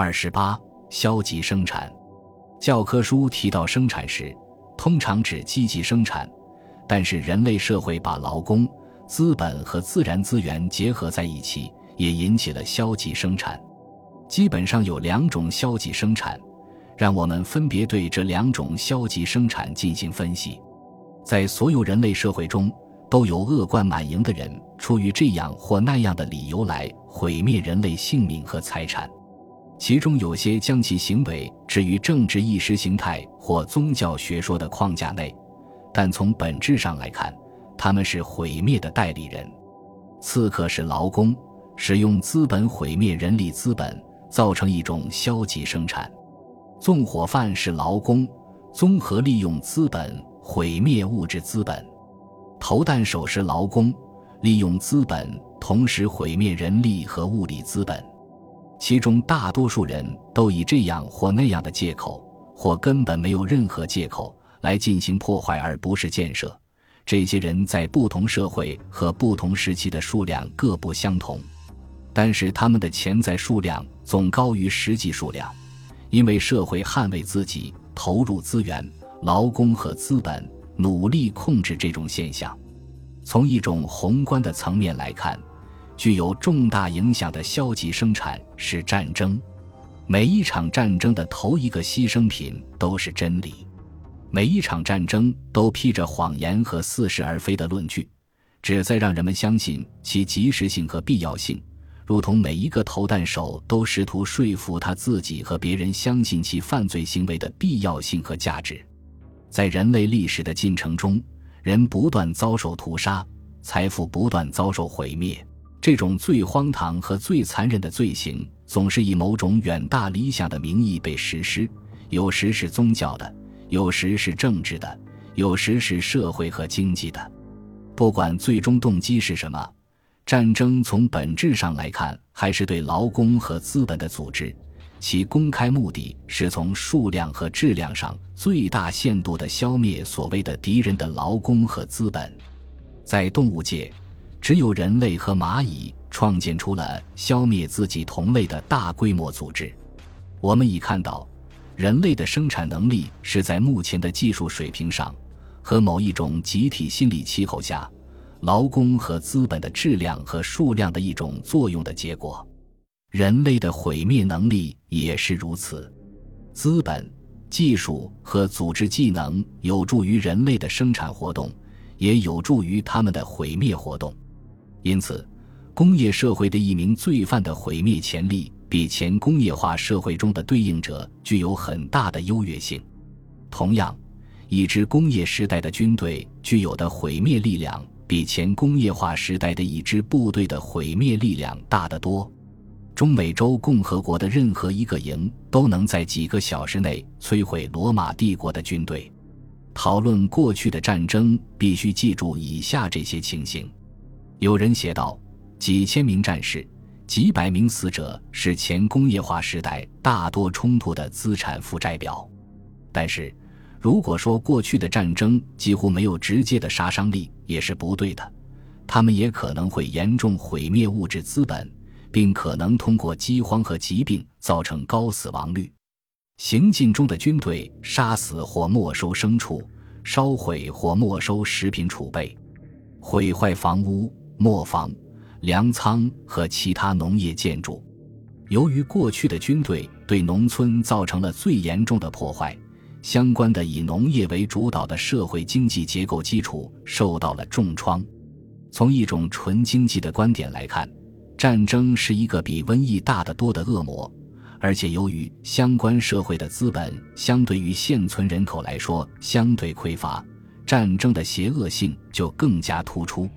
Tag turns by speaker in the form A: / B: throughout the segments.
A: 二十八，消极生产。教科书提到生产时，通常指积极生产，但是人类社会把劳工、资本和自然资源结合在一起，也引起了消极生产。基本上有两种消极生产，让我们分别对这两种消极生产进行分析。在所有人类社会中，都有恶贯满盈的人，出于这样或那样的理由来毁灭人类性命和财产。其中有些将其行为置于政治意识形态或宗教学说的框架内，但从本质上来看，他们是毁灭的代理人。刺客是劳工，使用资本毁灭人力资本，造成一种消极生产；纵火犯是劳工，综合利用资本毁灭物质资本；投弹手是劳工，利用资本同时毁灭人力和物力资本。其中大多数人都以这样或那样的借口，或根本没有任何借口来进行破坏，而不是建设。这些人在不同社会和不同时期的数量各不相同，但是他们的潜在数量总高于实际数量，因为社会捍卫自己，投入资源、劳工和资本，努力控制这种现象。从一种宏观的层面来看。具有重大影响的消极生产是战争。每一场战争的头一个牺牲品都是真理。每一场战争都披着谎言和似是而非的论据，旨在让人们相信其及时性和必要性，如同每一个投弹手都试图说服他自己和别人相信其犯罪行为的必要性和价值。在人类历史的进程中，人不断遭受屠杀，财富不断遭受毁灭。这种最荒唐和最残忍的罪行，总是以某种远大理想的名义被实施，有时是宗教的，有时是政治的，有时是社会和经济的。不管最终动机是什么，战争从本质上来看还是对劳工和资本的组织，其公开目的是从数量和质量上最大限度地消灭所谓的敌人的劳工和资本。在动物界。只有人类和蚂蚁创建出了消灭自己同类的大规模组织。我们已看到，人类的生产能力是在目前的技术水平上和某一种集体心理气候下，劳工和资本的质量和数量的一种作用的结果。人类的毁灭能力也是如此。资本、技术和组织技能有助于人类的生产活动，也有助于他们的毁灭活动。因此，工业社会的一名罪犯的毁灭潜力比前工业化社会中的对应者具有很大的优越性。同样，一支工业时代的军队具有的毁灭力量比前工业化时代的一支部队的毁灭力量大得多。中美洲共和国的任何一个营都能在几个小时内摧毁罗马帝国的军队。讨论过去的战争，必须记住以下这些情形。有人写道：“几千名战士，几百名死者，是前工业化时代大多冲突的资产负债表。但是，如果说过去的战争几乎没有直接的杀伤力，也是不对的。他们也可能会严重毁灭物质资本，并可能通过饥荒和疾病造成高死亡率。行进中的军队杀死或没收牲畜，烧毁或没收食品储备，毁坏房屋。”磨坊、粮仓和其他农业建筑，由于过去的军队对农村造成了最严重的破坏，相关的以农业为主导的社会经济结构基础受到了重创。从一种纯经济的观点来看，战争是一个比瘟疫大得多的恶魔，而且由于相关社会的资本相对于现存人口来说相对匮乏，战争的邪恶性就更加突出。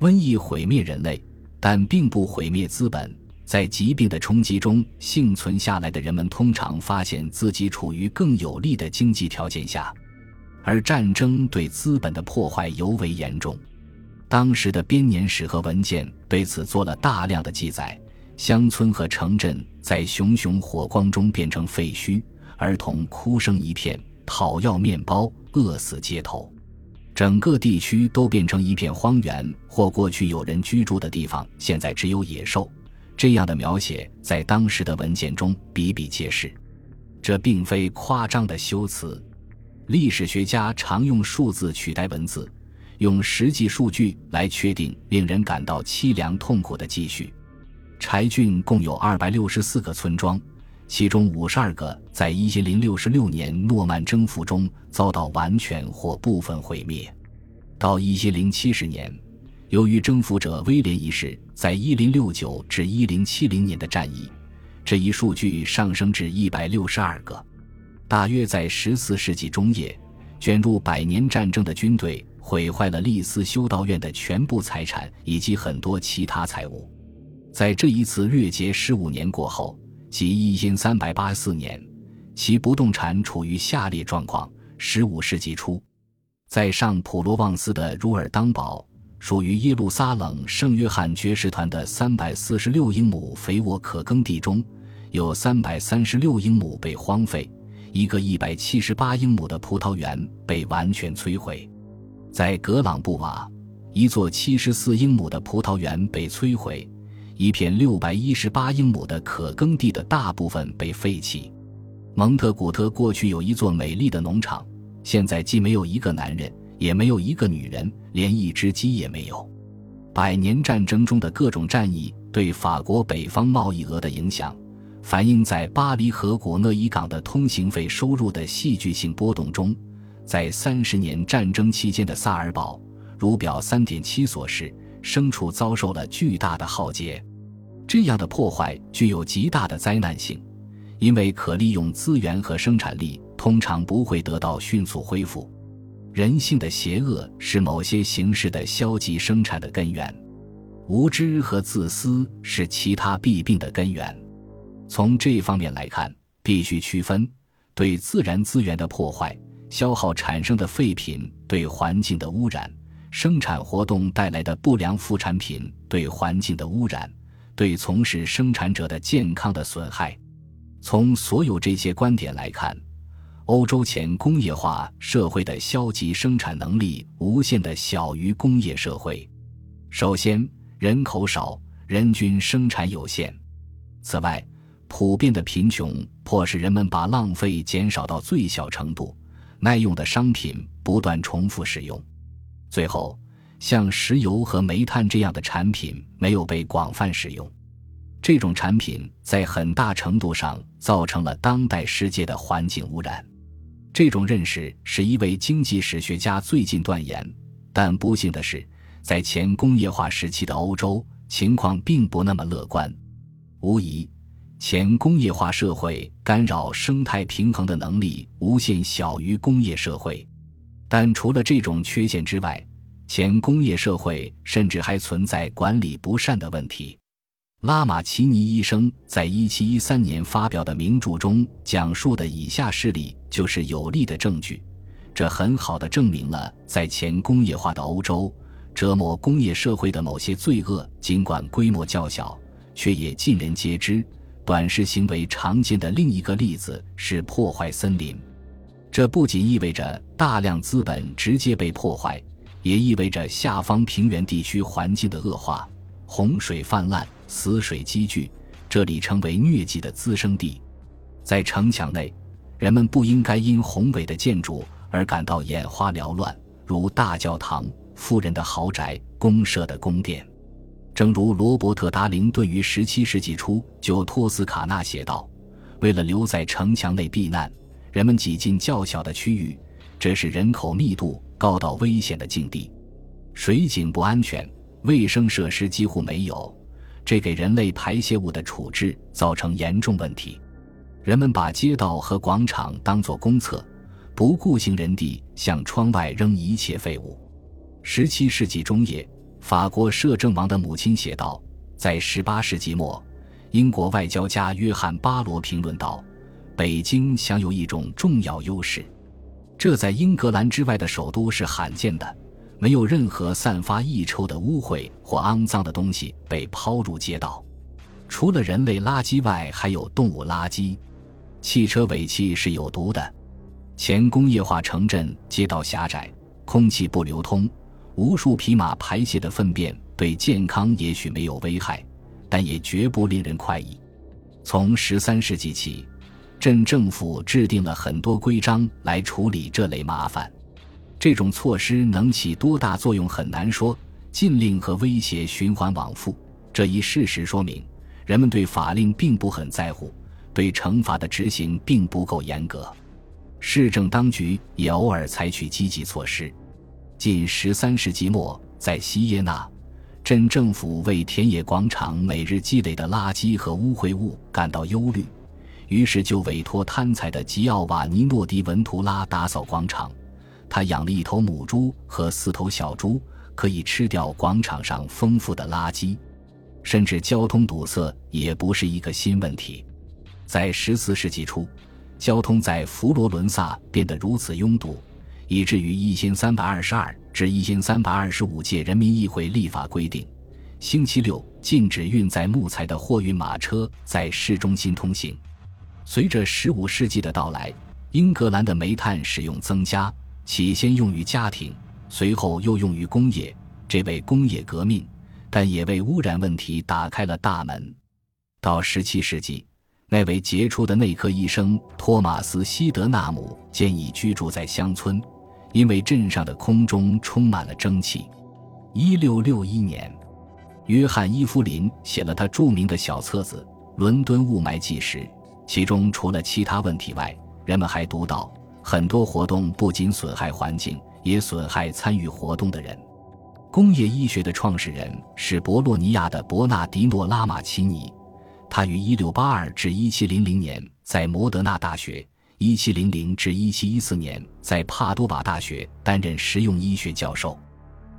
A: 瘟疫毁灭人类，但并不毁灭资本。在疾病的冲击中幸存下来的人们，通常发现自己处于更有利的经济条件下，而战争对资本的破坏尤为严重。当时的编年史和文件对此做了大量的记载：乡村和城镇在熊熊火光中变成废墟，儿童哭声一片，讨要面包，饿死街头。整个地区都变成一片荒原，或过去有人居住的地方，现在只有野兽。这样的描写在当时的文件中比比皆是，这并非夸张的修辞。历史学家常用数字取代文字，用实际数据来确定令人感到凄凉痛苦的继续。柴郡共有二百六十四个村庄，其中五十二个在一零六六年诺曼征服中遭到完全或部分毁灭。到一零七十年。由于征服者威廉一世在1069至1070年的战役，这一数据上升至162个。大约在14世纪中叶，卷入百年战争的军队毁坏了利斯修道院的全部财产以及很多其他财物。在这一次掠劫十五年过后，即1384年，其不动产处于下列状况：15世纪初，在上普罗旺斯的茹尔当堡。属于耶路撒冷圣约翰爵士团的三百四十六英亩肥沃可耕地中，有三百三十六英亩被荒废，一个一百七十八英亩的葡萄园被完全摧毁。在格朗布瓦，一座七十四英亩的葡萄园被摧毁，一片六百一十八英亩的可耕地的大部分被废弃。蒙特古特过去有一座美丽的农场，现在既没有一个男人。也没有一个女人，连一只鸡也没有。百年战争中的各种战役对法国北方贸易额的影响，反映在巴黎和古讷伊港的通行费收入的戏剧性波动中。在三十年战争期间的萨尔堡，如表三点七所示，牲畜遭受了巨大的浩劫。这样的破坏具有极大的灾难性，因为可利用资源和生产力通常不会得到迅速恢复。人性的邪恶是某些形式的消极生产的根源，无知和自私是其他弊病的根源。从这方面来看，必须区分对自然资源的破坏、消耗产生的废品对环境的污染、生产活动带来的不良副产品对环境的污染、对从事生产者的健康的损害。从所有这些观点来看。欧洲前工业化社会的消极生产能力无限的小于工业社会。首先，人口少，人均生产有限；此外，普遍的贫穷迫使人们把浪费减少到最小程度，耐用的商品不断重复使用。最后，像石油和煤炭这样的产品没有被广泛使用。这种产品在很大程度上造成了当代世界的环境污染。这种认识是一位经济史学家最近断言，但不幸的是，在前工业化时期的欧洲，情况并不那么乐观。无疑，前工业化社会干扰生态平衡的能力无限小于工业社会。但除了这种缺陷之外，前工业社会甚至还存在管理不善的问题。拉马齐尼医生在一七一三年发表的名著中讲述的以下事例就是有力的证据。这很好的证明了，在前工业化的欧洲，折磨工业社会的某些罪恶，尽管规模较小，却也尽人皆知。短视行为常见的另一个例子是破坏森林。这不仅意味着大量资本直接被破坏，也意味着下方平原地区环境的恶化，洪水泛滥。死水积聚，这里成为疟疾的滋生地。在城墙内，人们不应该因宏伟的建筑而感到眼花缭乱，如大教堂、富人的豪宅、公社的宫殿。正如罗伯特·达林对于17世纪初就托斯卡纳写道：“为了留在城墙内避难，人们挤进较小的区域，这是人口密度高到危险的境地。水井不安全，卫生设施几乎没有。”这给人类排泄物的处置造成严重问题。人们把街道和广场当作公厕，不顾行人地向窗外扔一切废物。十七世纪中叶，法国摄政王的母亲写道：“在十八世纪末，英国外交家约翰·巴罗评论道，北京享有一种重要优势，这在英格兰之外的首都是罕见的。”没有任何散发异臭的污秽或肮脏的东西被抛入街道，除了人类垃圾外，还有动物垃圾。汽车尾气是有毒的。前工业化城镇街道狭窄，空气不流通，无数匹马排泄的粪便对健康也许没有危害，但也绝不令人快意。从十三世纪起，镇政府制定了很多规章来处理这类麻烦。这种措施能起多大作用很难说。禁令和威胁循环往复，这一事实说明，人们对法令并不很在乎，对惩罚的执行并不够严格。市政当局也偶尔采取积极措施。近十三世纪末，在西耶纳，镇政府为田野广场每日积累的垃圾和污秽物感到忧虑，于是就委托贪财的吉奥瓦尼诺迪文图拉打扫广场。他养了一头母猪和四头小猪，可以吃掉广场上丰富的垃圾。甚至交通堵塞也不是一个新问题。在十四世纪初，交通在佛罗伦萨变得如此拥堵。以至于一千三百二十二至一千三百二十五届人民议会立法规定，星期六禁止运载木材的货运马车在市中心通行。随着十五世纪的到来，英格兰的煤炭使用增加，起先用于家庭，随后又用于工业，这为工业革命，但也为污染问题打开了大门。到十七世纪，那位杰出的内科医生托马斯·西德纳姆建议居住在乡村。因为镇上的空中充满了蒸汽。一六六一年，约翰·伊夫林写了他著名的小册子《伦敦雾霾纪实》，其中除了其他问题外，人们还读到很多活动不仅损害环境，也损害参与活动的人。工业医学的创始人是博洛尼亚的伯纳迪诺·拉马奇尼，他于一六八二至一七零零年在摩德纳大学。一七零零至一七一四年，在帕多瓦大学担任实用医学教授，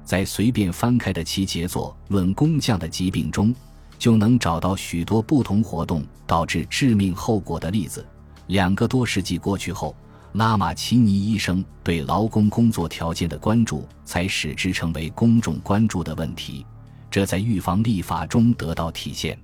A: 在随便翻开的其杰作《论工匠的疾病》中，就能找到许多不同活动导致致命后果的例子。两个多世纪过去后，拉马奇尼医生对劳工工作条件的关注，才使之成为公众关注的问题，这在预防立法中得到体现。